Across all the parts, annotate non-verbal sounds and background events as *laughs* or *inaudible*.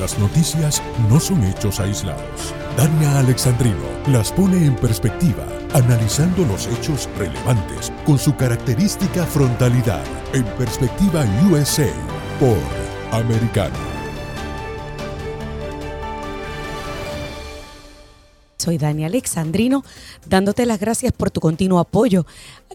Las noticias no son hechos aislados. Dania Alexandrino las pone en perspectiva, analizando los hechos relevantes con su característica frontalidad. En perspectiva USA por Americano. Soy Dani Alexandrino, dándote las gracias por tu continuo apoyo.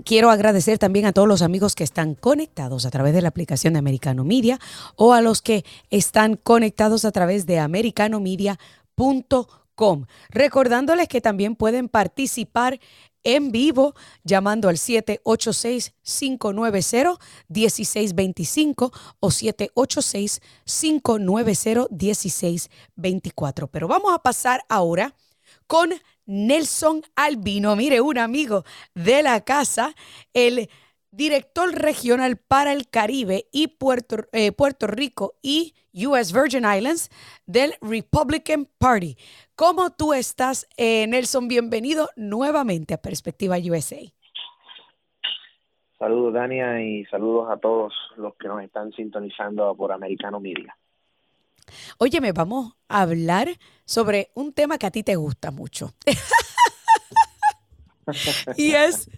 Quiero agradecer también a todos los amigos que están conectados a través de la aplicación de Americano Media o a los que están conectados a través de americanomedia.com. Recordándoles que también pueden participar en vivo llamando al 786-590-1625 o 786-590-1624. Pero vamos a pasar ahora con Nelson Albino. Mire, un amigo de la casa, el director regional para el Caribe y Puerto, eh, Rico y US Virgin Islands del Republican Party. ¿Cómo tú estás, eh, Nelson? Bienvenido nuevamente a Perspectiva USA. Saludos, Dania, y saludos a todos los que nos están sintonizando por Americano Media. Óyeme, vamos a hablar sobre un tema que a ti te gusta mucho. *laughs* y es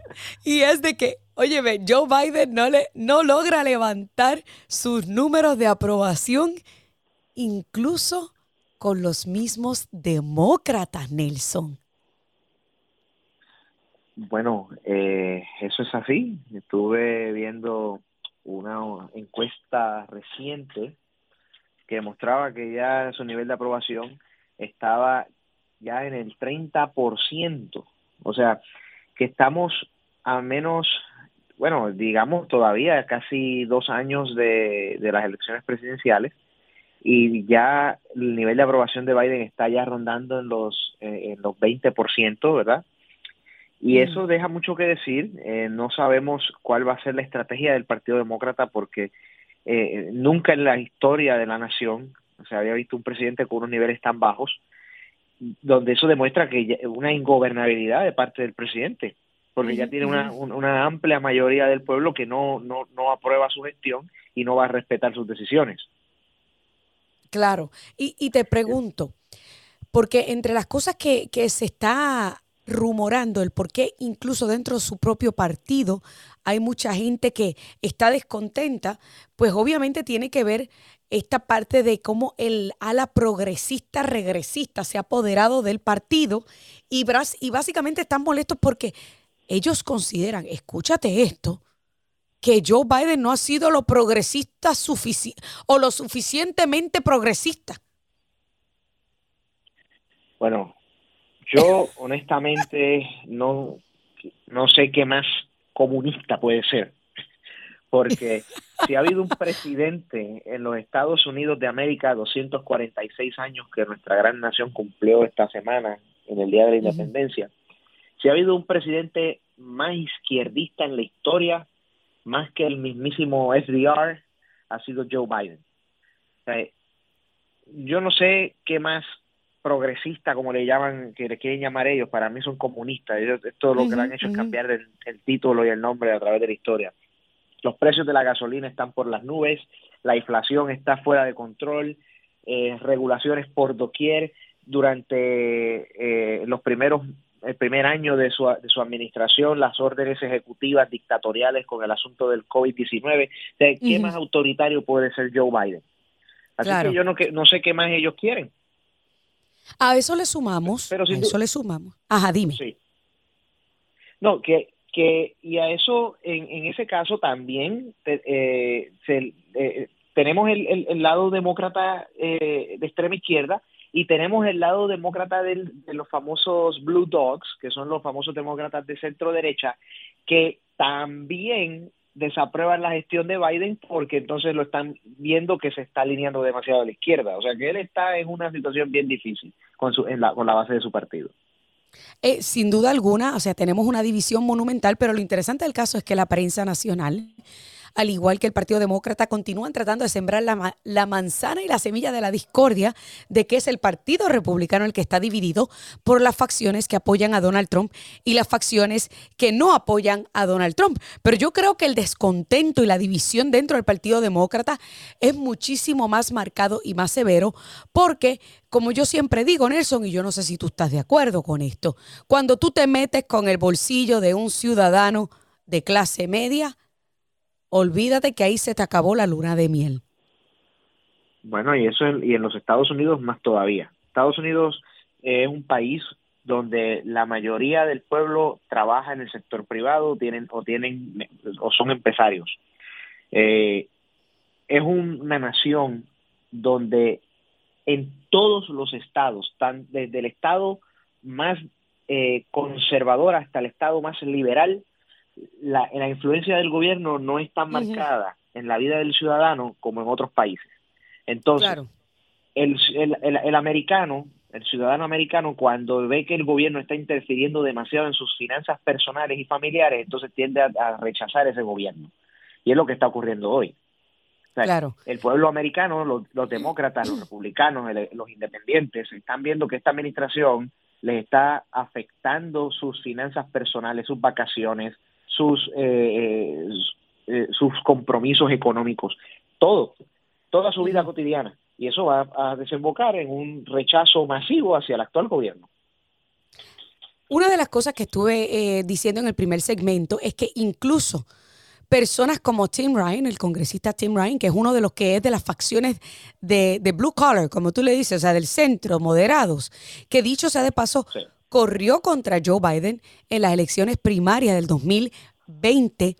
y es de que, óyeme, Joe Biden no le no logra levantar sus números de aprobación incluso con los mismos demócratas, Nelson. Bueno, eh, eso es así. Estuve viendo una encuesta reciente que demostraba que ya su nivel de aprobación estaba ya en el 30%. O sea, que estamos a menos, bueno, digamos todavía casi dos años de, de las elecciones presidenciales y ya el nivel de aprobación de Biden está ya rondando en los, eh, en los 20%, ¿verdad? Y mm. eso deja mucho que decir. Eh, no sabemos cuál va a ser la estrategia del Partido Demócrata porque eh, nunca en la historia de la nación se había visto un presidente con unos niveles tan bajos, donde eso demuestra que una ingobernabilidad de parte del presidente, porque ya tiene una, una amplia mayoría del pueblo que no, no, no aprueba su gestión y no va a respetar sus decisiones. Claro, y, y te pregunto, porque entre las cosas que, que se está rumorando el por qué incluso dentro de su propio partido hay mucha gente que está descontenta, pues obviamente tiene que ver esta parte de cómo el ala progresista regresista se ha apoderado del partido y, y básicamente están molestos porque ellos consideran, escúchate esto, que Joe Biden no ha sido lo progresista o lo suficientemente progresista. Bueno, yo honestamente no, no sé qué más comunista puede ser, porque si ha habido un presidente en los Estados Unidos de América, 246 años que nuestra gran nación cumplió esta semana en el Día de la Independencia, si ha habido un presidente más izquierdista en la historia, más que el mismísimo FDR, ha sido Joe Biden. yo no sé qué más progresista, como le llaman, que le quieren llamar ellos, para mí son comunistas. Ellos, todo lo que han hecho es cambiar el, título y el nombre a través de la historia. Los precios de la gasolina están por las nubes, la inflación está fuera de control, eh, regulaciones por doquier. Durante eh, los primeros, el primer año de su, de su administración, las órdenes ejecutivas dictatoriales con el asunto del COVID-19. ¿Qué más autoritario puede ser Joe Biden? Así que yo no, que, no sé qué más ellos quieren. A eso le sumamos, a eso le sumamos. Ajá, dime. Sí. No, que, que y a eso, en, en ese caso también eh, eh, tenemos el, el, lado demócrata eh, de extrema izquierda y tenemos el lado demócrata de los famosos Blue Dogs, que son los famosos demócratas de centro derecha, que también desaprueban la gestión de Biden porque entonces lo están viendo que se está alineando demasiado a la izquierda. O sea que él está en una situación bien difícil con, su, en la, con la base de su partido. Eh, sin duda alguna, o sea, tenemos una división monumental, pero lo interesante del caso es que la prensa nacional al igual que el Partido Demócrata, continúan tratando de sembrar la, manzana y la semilla de la discordia de que es el Partido Republicano el que está dividido por las facciones que apoyan a Donald Trump y las facciones que no apoyan a Donald Trump. Pero yo creo que el descontento y la división dentro del Partido Demócrata es muchísimo más marcado y más severo porque, como yo siempre digo, Nelson, y yo no sé si tú estás de acuerdo con esto, cuando tú te metes con el bolsillo de un ciudadano de clase media, olvídate que ahí se te acabó la luna de miel. Bueno, y eso y en los Estados Unidos más todavía. Estados Unidos es un país donde la mayoría del pueblo trabaja en el sector privado o tienen o son empresarios. Eh, es una nación donde en todos los estados, desde el estado más eh, conservador hasta el estado más liberal, la, la influencia del gobierno no es tan marcada en la vida del ciudadano como en otros países. Entonces, el, el, el, americano, el ciudadano americano, cuando ve que el gobierno está interfiriendo demasiado en sus finanzas personales y familiares, entonces tiende a, rechazar ese gobierno. Y es lo que está ocurriendo hoy. claro. El pueblo americano, los, los demócratas, los republicanos, los independientes, están viendo que esta administración les está afectando sus finanzas personales, sus vacaciones, sus, eh, eh, sus compromisos económicos, todo, toda su vida cotidiana. Y eso va a desembocar en un rechazo masivo hacia el actual gobierno. Una de las cosas que estuve eh, diciendo en el primer segmento es que incluso personas como Tim Ryan, el congresista Tim Ryan, que es uno de los que es de las facciones de, Blue Collar, como tú le dices, o sea, del centro, moderados, que dicho sea de paso, corrió contra Joe Biden en las elecciones primarias del 2020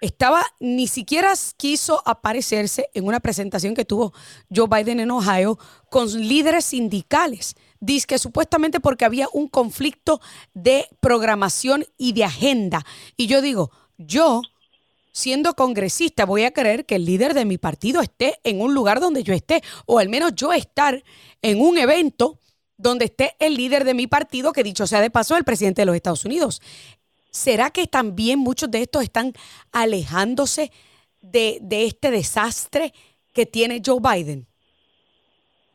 estaba, ni siquiera quiso aparecerse en una presentación que tuvo Joe Biden en Ohio con líderes sindicales. Dice que supuestamente porque había un conflicto de programación y de agenda. Y yo digo, yo, siendo congresista, voy a creer que el líder de mi partido esté en un lugar donde yo esté, o al menos yo estar en un evento donde esté el líder de mi partido, que dicho sea de paso, el presidente de los Estados Unidos. ¿Será que también muchos de estos están alejándose de, este desastre que tiene Joe Biden?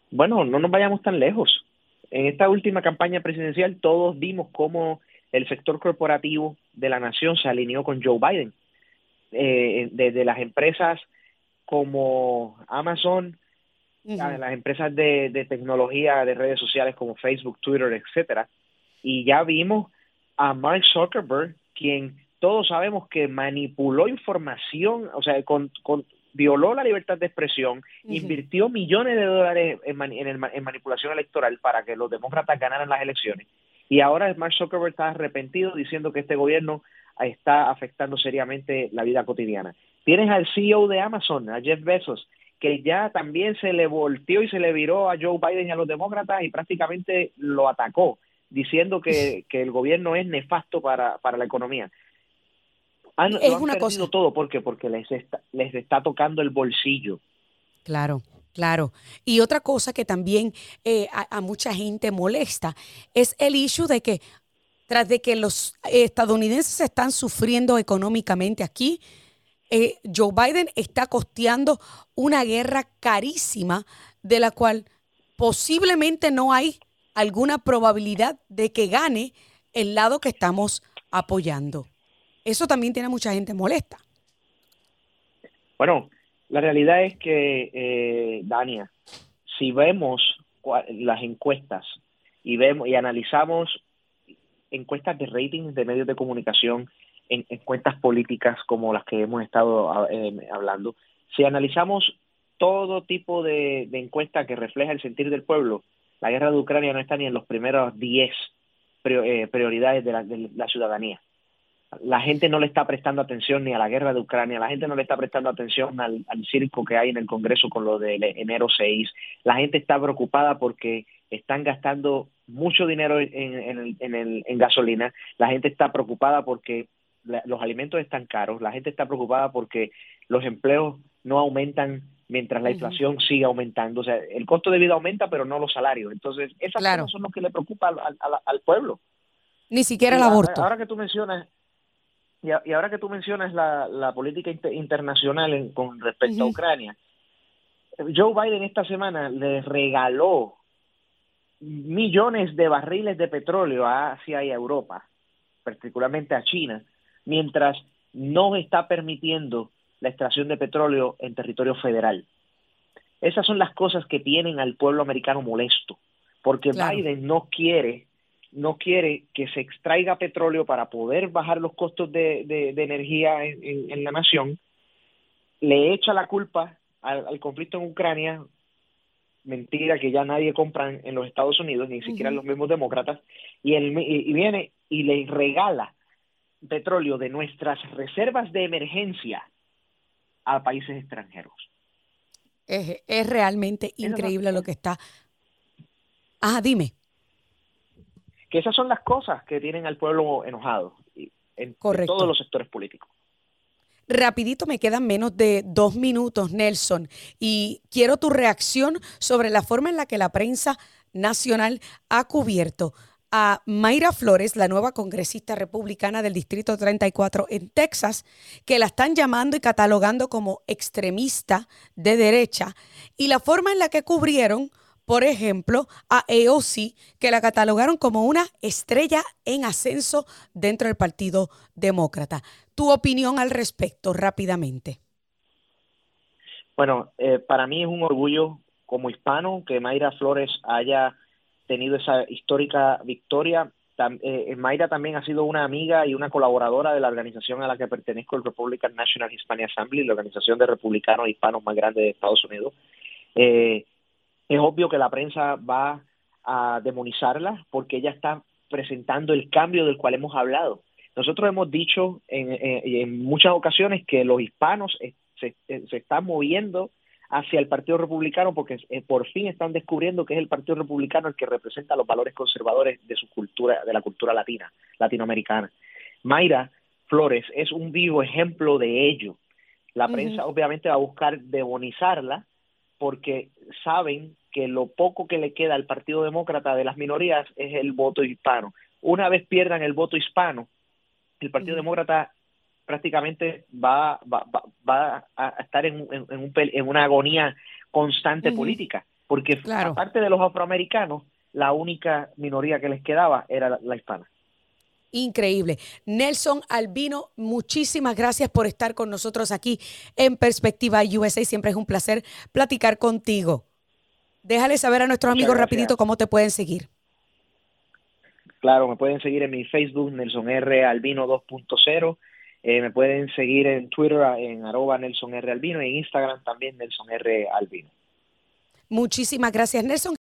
Bueno, no nos vayamos tan lejos. En esta última campaña presidencial todos vimos cómo el sector corporativo de la nación se alineó con Joe Biden. Eh, desde las empresas como Amazon, las empresas de, de, tecnología de redes sociales como Facebook, Twitter, etcétera, y ya vimos a Mark Zuckerberg, quien todos sabemos que manipuló información, o sea, con, violó la libertad de expresión, invirtió millones de dólares en, en, manipulación electoral para que los demócratas ganaran las elecciones. Y ahora Mark Zuckerberg está arrepentido diciendo que este gobierno está afectando seriamente la vida cotidiana. Tienes al CEO de Amazon, a Jeff Bezos, que ya también se le volteó y se le viró a Joe Biden y a los demócratas y prácticamente lo atacó diciendo que, *laughs* el gobierno es nefasto para, para la economía. es una cosa. todo porque porque les está, les está tocando el bolsillo. Claro. Claro. Y otra cosa que también eh, a, mucha gente molesta es el issue de que tras de que los estadounidenses están sufriendo económicamente aquí, eh, Joe Biden está costeando una guerra carísima de la cual posiblemente no hay alguna probabilidad de que gane el lado que estamos apoyando. Eso también tiene mucha gente molesta. Bueno, la realidad es que, eh, Dania, si vemos las encuestas y vemos y analizamos encuestas de ratings de medios de comunicación, en encuestas políticas como las que hemos estado eh, hablando, si analizamos todo tipo de, de encuesta que refleja el sentir del pueblo, la guerra de Ucrania no está ni en los primeros 10 eh, prioridades de la, ciudadanía. La gente no le está prestando atención ni a la guerra de Ucrania, la gente no le está prestando atención al, circo que hay en el Congreso con lo de enero 6. La gente está preocupada porque están gastando mucho dinero en, en, gasolina. La gente está preocupada porque los alimentos están caros. La gente está preocupada porque los empleos no aumentan mientras la inflación sigue aumentando. O sea, el costo de vida aumenta, pero no los salarios. Entonces, esas cosas son lo que le preocupa al, al, pueblo. Ni siquiera el aborto. Ahora que tú mencionas, y, ahora que tú mencionas la, política internacional con respecto a Ucrania, Joe Biden esta semana le regaló millones de barriles de petróleo a Asia y a Europa, particularmente a China, mientras no está permitiendo la extracción de petróleo en territorio federal. Esas son las cosas que tienen al pueblo americano molesto, porque Biden no quiere no quiere que se extraiga petróleo para poder bajar los costos de, de, energía en, la nación, le echa la culpa al, conflicto en Ucrania, mentira que ya nadie compra en, los Estados Unidos, ni siquiera los mismos demócratas, y, él, y viene y le regala petróleo de nuestras reservas de emergencia a países extranjeros. Es, es realmente increíble lo que está. Ah, dime que esas son las cosas que tienen al pueblo enojado en, todos los sectores políticos. Rapidito, me quedan menos de dos minutos, Nelson, y quiero tu reacción sobre la forma en la que la prensa nacional ha cubierto a Mayra Flores, la nueva congresista republicana del Distrito 34 en Texas, que la están llamando y catalogando como extremista de derecha, y la forma en la que cubrieron por ejemplo, a AOC, que la catalogaron como una estrella en ascenso dentro del Partido Demócrata. Tu opinión al respecto, rápidamente. Bueno, eh, para mí es un orgullo como hispano que Mayra Flores haya tenido esa histórica victoria. Eh, Mayra también ha sido una amiga y una colaboradora de la organización a la que pertenezco, el Republican National Hispanic Assembly, la organización de republicanos hispanos más grande de Estados Unidos. Eh, es obvio que la prensa va a demonizarla porque ella está presentando el cambio del cual hemos hablado. Nosotros hemos dicho en, muchas ocasiones que los hispanos se, están moviendo hacia el Partido Republicano porque eh, por fin están descubriendo que es el Partido Republicano el que representa los valores conservadores de su cultura, de la cultura latina, latinoamericana. Mayra Flores es un vivo ejemplo de ello. La prensa obviamente va a buscar demonizarla porque saben que lo poco que le queda al Partido Demócrata de las minorías es el voto hispano. Una vez pierdan el voto hispano, el Partido Demócrata prácticamente va, va, va, a estar en, en, una agonía constante política, porque aparte de los afroamericanos, la única minoría que les quedaba era la, hispana increíble. Nelson Albino, muchísimas gracias por estar con nosotros aquí en Perspectiva USA. Siempre es un placer platicar contigo. Déjale saber a nuestros amigos rapidito cómo te pueden seguir. Claro, me pueden seguir en mi Facebook, Nelson R. Albino 2.0. Eh, me pueden seguir en Twitter en arroba Nelson R. Albino y en Instagram también Nelson R. Albino. Muchísimas gracias, Nelson.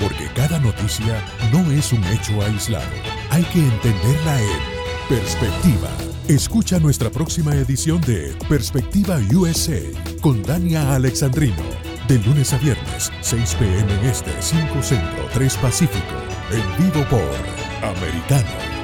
Porque cada noticia no es un hecho aislado. Hay que entenderla en perspectiva. Escucha nuestra próxima edición de Perspectiva USA con Dania Alexandrino de lunes a viernes, 6 p.m. en este, 5 centro, 3 pacífico. En vivo por Americano.